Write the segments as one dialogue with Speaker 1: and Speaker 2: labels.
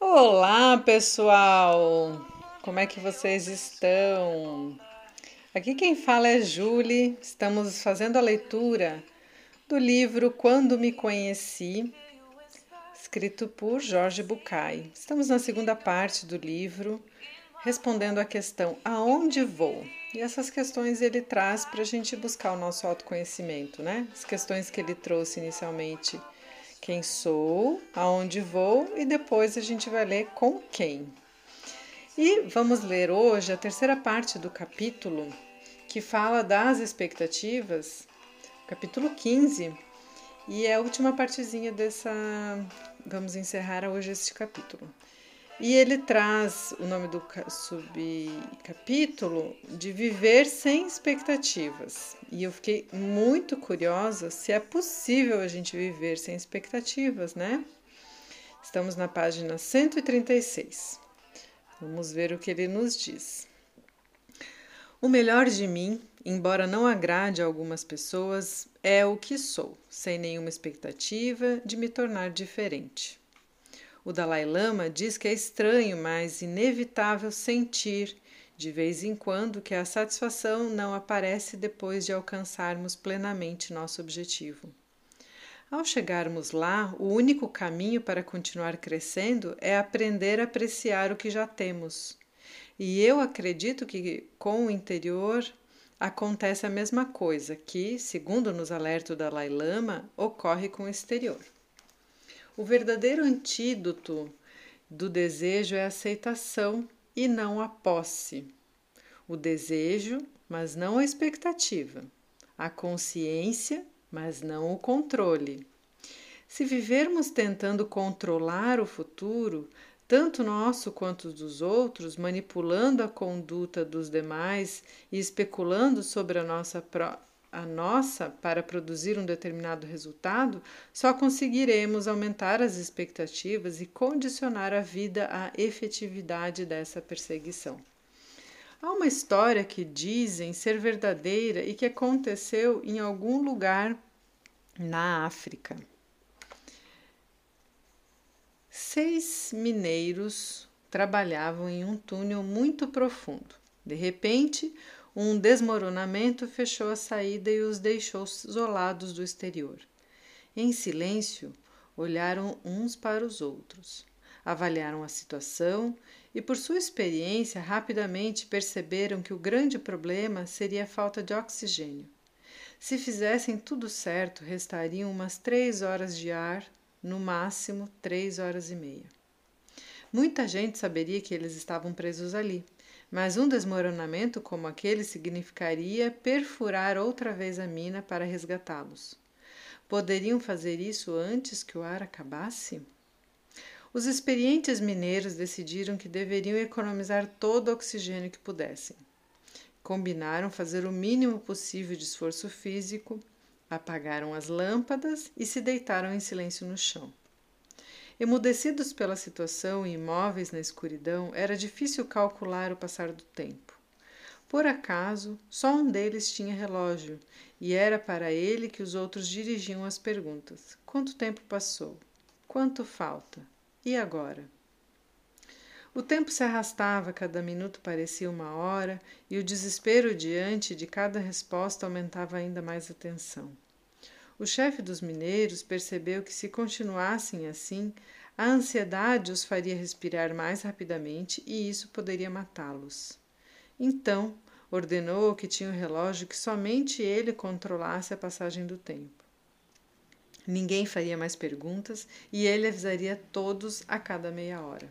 Speaker 1: Olá, pessoal! Como é que vocês estão? Aqui quem fala é Julie. Estamos fazendo a leitura do livro Quando Me Conheci, escrito por Jorge Bucay. Estamos na segunda parte do livro, respondendo à questão Aonde vou? E essas questões ele traz para a gente buscar o nosso autoconhecimento, né? As questões que ele trouxe inicialmente: quem sou, aonde vou, e depois a gente vai ler com quem. E vamos ler hoje a terceira parte do capítulo que fala das expectativas, capítulo 15, e é a última partezinha dessa. Vamos encerrar hoje este capítulo. E ele traz o nome do subcapítulo de viver sem expectativas. E eu fiquei muito curiosa se é possível a gente viver sem expectativas, né? Estamos na página 136. Vamos ver o que ele nos diz. O melhor de mim, embora não agrade a algumas pessoas, é o que sou, sem nenhuma expectativa de me tornar diferente. O Dalai Lama diz que é estranho, mas inevitável sentir, de vez em quando, que a satisfação não aparece depois de alcançarmos plenamente nosso objetivo. Ao chegarmos lá, o único caminho para continuar crescendo é aprender a apreciar o que já temos. E eu acredito que com o interior acontece a mesma coisa que, segundo nos alerta o Dalai Lama, ocorre com o exterior. O verdadeiro antídoto do desejo é a aceitação e não a posse. O desejo, mas não a expectativa. A consciência, mas não o controle. Se vivermos tentando controlar o futuro, tanto nosso quanto dos outros, manipulando a conduta dos demais e especulando sobre a nossa própria a nossa para produzir um determinado resultado, só conseguiremos aumentar as expectativas e condicionar a vida à efetividade dessa perseguição. Há uma história que dizem ser verdadeira e que aconteceu em algum lugar na África. Seis mineiros trabalhavam em um túnel muito profundo. De repente, um desmoronamento fechou a saída e os deixou isolados do exterior. Em silêncio, olharam uns para os outros, avaliaram a situação e, por sua experiência, rapidamente perceberam que o grande problema seria a falta de oxigênio. Se fizessem tudo certo, restariam umas três horas de ar, no máximo três horas e meia. Muita gente saberia que eles estavam presos ali mas um desmoronamento como aquele significaria perfurar outra vez a mina para resgatá-los. Poderiam fazer isso antes que o ar acabasse? Os experientes mineiros decidiram que deveriam economizar todo o oxigênio que pudessem. Combinaram fazer o mínimo possível de esforço físico, apagaram as lâmpadas e se deitaram em silêncio no chão. Emudecidos pela situação e imóveis na escuridão, era difícil calcular o passar do tempo. Por acaso, só um deles tinha relógio, e era para ele que os outros dirigiam as perguntas: Quanto tempo passou? Quanto falta? E agora? O tempo se arrastava, cada minuto parecia uma hora, e o desespero diante de cada resposta aumentava ainda mais a tensão. O chefe dos mineiros percebeu que, se continuassem assim, a ansiedade os faria respirar mais rapidamente e isso poderia matá-los. Então, ordenou que tinha o um relógio que somente ele controlasse a passagem do tempo. Ninguém faria mais perguntas e ele avisaria todos a cada meia hora.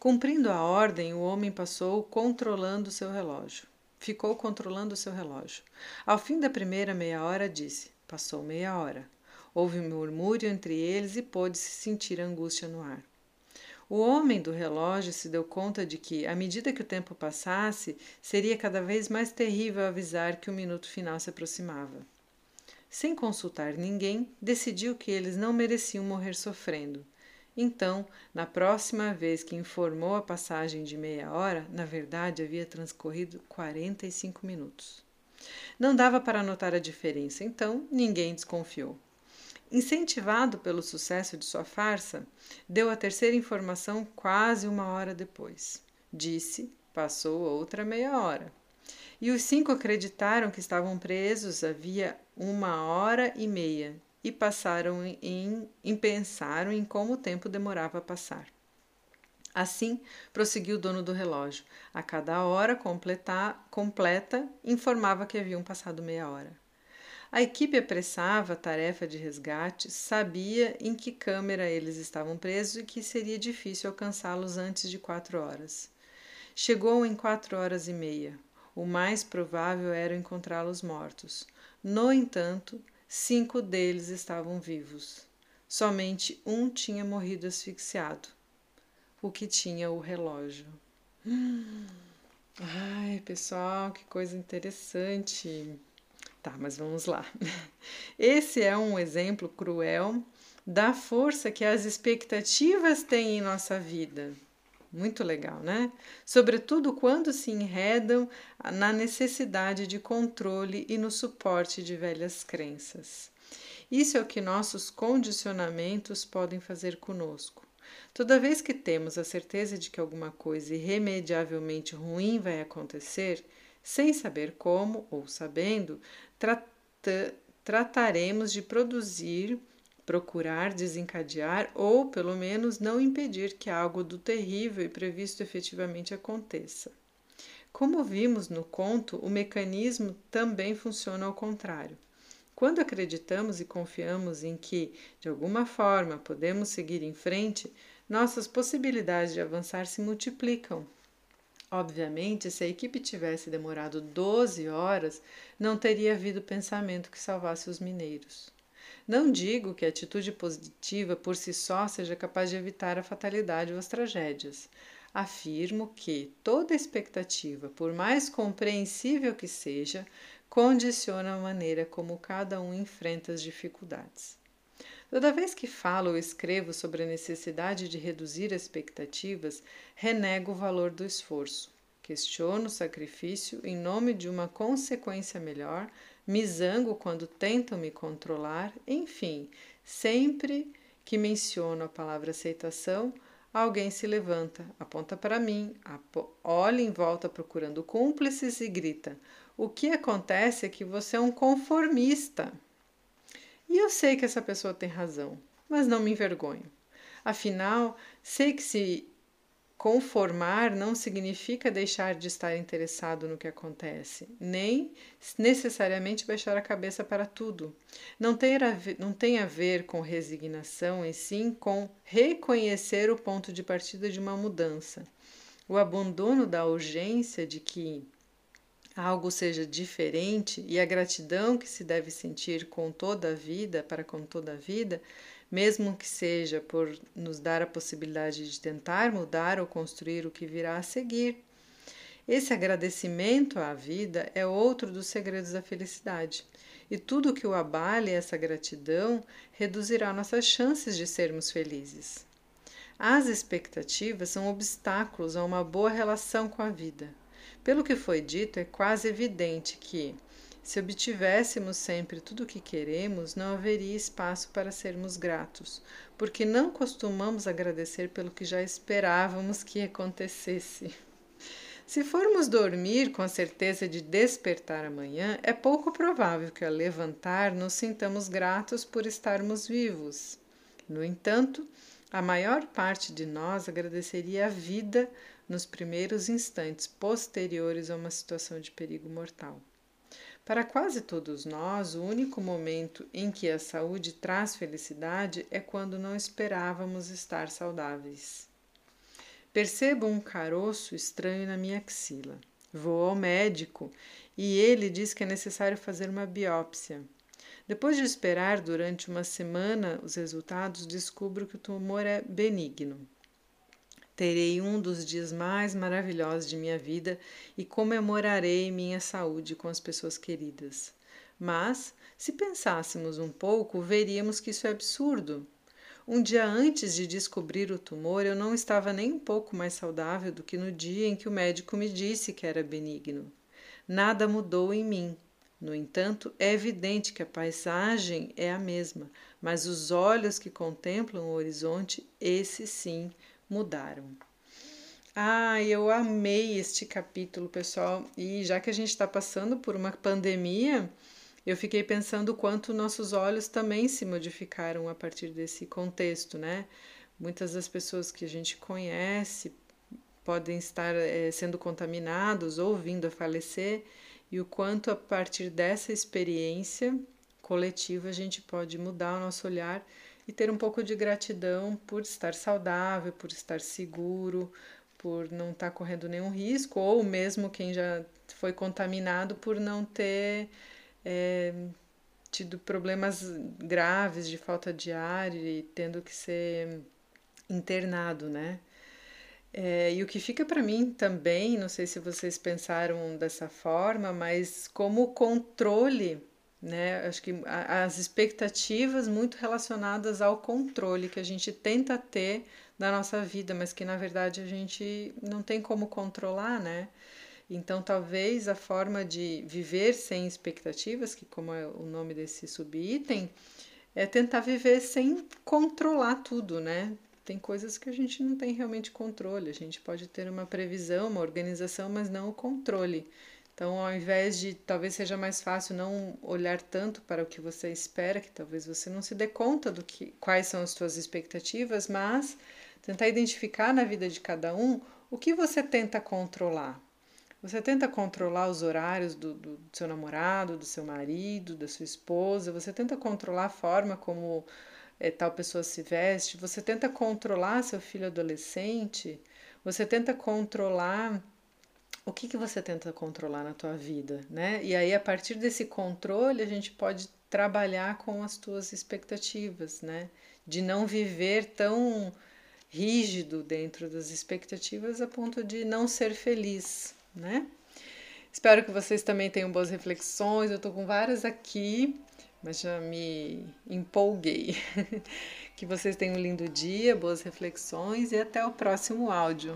Speaker 1: Cumprindo a ordem, o homem passou controlando seu relógio ficou controlando o seu relógio. Ao fim da primeira meia hora, disse: Passou meia hora. Houve um murmúrio entre eles e pôde-se sentir angústia no ar. O homem do relógio se deu conta de que, à medida que o tempo passasse, seria cada vez mais terrível avisar que o minuto final se aproximava. Sem consultar ninguém, decidiu que eles não mereciam morrer sofrendo então, na próxima vez que informou a passagem de meia hora, na verdade havia transcorrido 45 minutos. Não dava para notar a diferença, então ninguém desconfiou. Incentivado pelo sucesso de sua farsa, deu a terceira informação quase uma hora depois. Disse: passou outra meia hora. E os cinco acreditaram que estavam presos havia uma hora e meia e passaram em, em pensaram em como o tempo demorava a passar. Assim, prosseguiu o dono do relógio. A cada hora completa, completa informava que haviam passado meia hora. A equipe apressava a tarefa de resgate, sabia em que câmera eles estavam presos e que seria difícil alcançá-los antes de quatro horas. Chegou em quatro horas e meia. O mais provável era encontrá-los mortos. No entanto, cinco deles estavam vivos. Somente um tinha morrido asfixiado, o que tinha o relógio. Ai, pessoal, que coisa interessante. Tá, mas vamos lá. Esse é um exemplo cruel da força que as expectativas têm em nossa vida. Muito legal, né? Sobretudo quando se enredam na necessidade de controle e no suporte de velhas crenças. Isso é o que nossos condicionamentos podem fazer conosco. Toda vez que temos a certeza de que alguma coisa irremediavelmente ruim vai acontecer, sem saber como ou sabendo, trata, trataremos de produzir, procurar desencadear ou, pelo menos, não impedir que algo do terrível e previsto efetivamente aconteça. Como vimos no conto, o mecanismo também funciona ao contrário. Quando acreditamos e confiamos em que, de alguma forma, podemos seguir em frente, nossas possibilidades de avançar se multiplicam. Obviamente, se a equipe tivesse demorado 12 horas, não teria havido pensamento que salvasse os mineiros. Não digo que a atitude positiva por si só seja capaz de evitar a fatalidade ou as tragédias. Afirmo que toda expectativa, por mais compreensível que seja, condiciona a maneira como cada um enfrenta as dificuldades. Toda vez que falo ou escrevo sobre a necessidade de reduzir expectativas, renego o valor do esforço. Questiono o sacrifício em nome de uma consequência melhor, me zango quando tentam me controlar, enfim, sempre que menciono a palavra aceitação, alguém se levanta, aponta para mim, olha em volta procurando cúmplices e grita: O que acontece é que você é um conformista. E eu sei que essa pessoa tem razão, mas não me envergonho. Afinal, sei que se conformar não significa deixar de estar interessado no que acontece, nem necessariamente baixar a cabeça para tudo. Não tem, a ver, não tem a ver com resignação, e sim com reconhecer o ponto de partida de uma mudança. O abandono da urgência de que algo seja diferente e a gratidão que se deve sentir com toda a vida, para com toda a vida, mesmo que seja por nos dar a possibilidade de tentar mudar ou construir o que virá a seguir. Esse agradecimento à vida é outro dos segredos da felicidade, e tudo que o abale essa gratidão reduzirá nossas chances de sermos felizes. As expectativas são obstáculos a uma boa relação com a vida. Pelo que foi dito, é quase evidente que, se obtivéssemos sempre tudo o que queremos, não haveria espaço para sermos gratos, porque não costumamos agradecer pelo que já esperávamos que acontecesse. Se formos dormir com a certeza de despertar amanhã, é pouco provável que ao levantar nos sintamos gratos por estarmos vivos. No entanto, a maior parte de nós agradeceria a vida nos primeiros instantes posteriores a uma situação de perigo mortal. Para quase todos nós, o único momento em que a saúde traz felicidade é quando não esperávamos estar saudáveis. Percebo um caroço estranho na minha axila. Vou ao médico e ele diz que é necessário fazer uma biópsia. Depois de esperar durante uma semana os resultados, descubro que o tumor é benigno. Terei um dos dias mais maravilhosos de minha vida e comemorarei minha saúde com as pessoas queridas. Mas, se pensássemos um pouco, veríamos que isso é absurdo. Um dia antes de descobrir o tumor, eu não estava nem um pouco mais saudável do que no dia em que o médico me disse que era benigno. Nada mudou em mim, No entanto, é evidente que a paisagem é a mesma, mas os olhos que contemplam o horizonte, esses sim mudaram. Ah, eu amei este capítulo, pessoal. E já que a gente está passando por uma pandemia, eu fiquei pensando quanto nossos olhos também se modificaram a partir desse contexto, né? Muitas das pessoas que a gente conhece podem estar é, sendo contaminados ou vindo a falecer, e o quanto a partir dessa experiência coletiva a gente pode mudar o nosso olhar e ter um pouco de gratidão por estar saudável, por estar seguro, por não estar tá correndo nenhum risco, ou mesmo quem já foi contaminado por não ter é, tido problemas graves de falta de ar e tendo que ser internado, né? É, e o que fica para mim também, não sei se vocês pensaram dessa forma, mas como controle, né? Acho que as expectativas muito relacionadas ao controle que a gente tenta ter da nossa vida, mas que na verdade a gente não tem como controlar, né? Então, talvez a forma de viver sem expectativas, que como é o nome desse subitem, é tentar viver sem controlar tudo, né? Tem coisas que a gente não tem realmente controle. A gente pode ter uma previsão, uma organização, mas não o controle. Então, ao invés de talvez seja mais fácil não olhar tanto para o que você espera, que talvez você não se dê conta do que quais são as suas expectativas, mas tentar identificar na vida de cada um o que você tenta controlar. Você tenta controlar os horários do, do, seu namorado, do seu marido, da sua esposa, você tenta controlar a forma como é, tal pessoa se veste, você tenta controlar seu filho adolescente, você tenta controlar o que, que você tenta controlar na tua vida, né? E aí, a partir desse controle, a gente pode trabalhar com as tuas expectativas, né? De não viver tão rígido dentro das expectativas a ponto de não ser feliz, né? Espero que vocês também tenham boas reflexões. Eu tô com várias aqui, mas já me empolguei. que vocês tenham um lindo dia, boas reflexões e até o próximo áudio.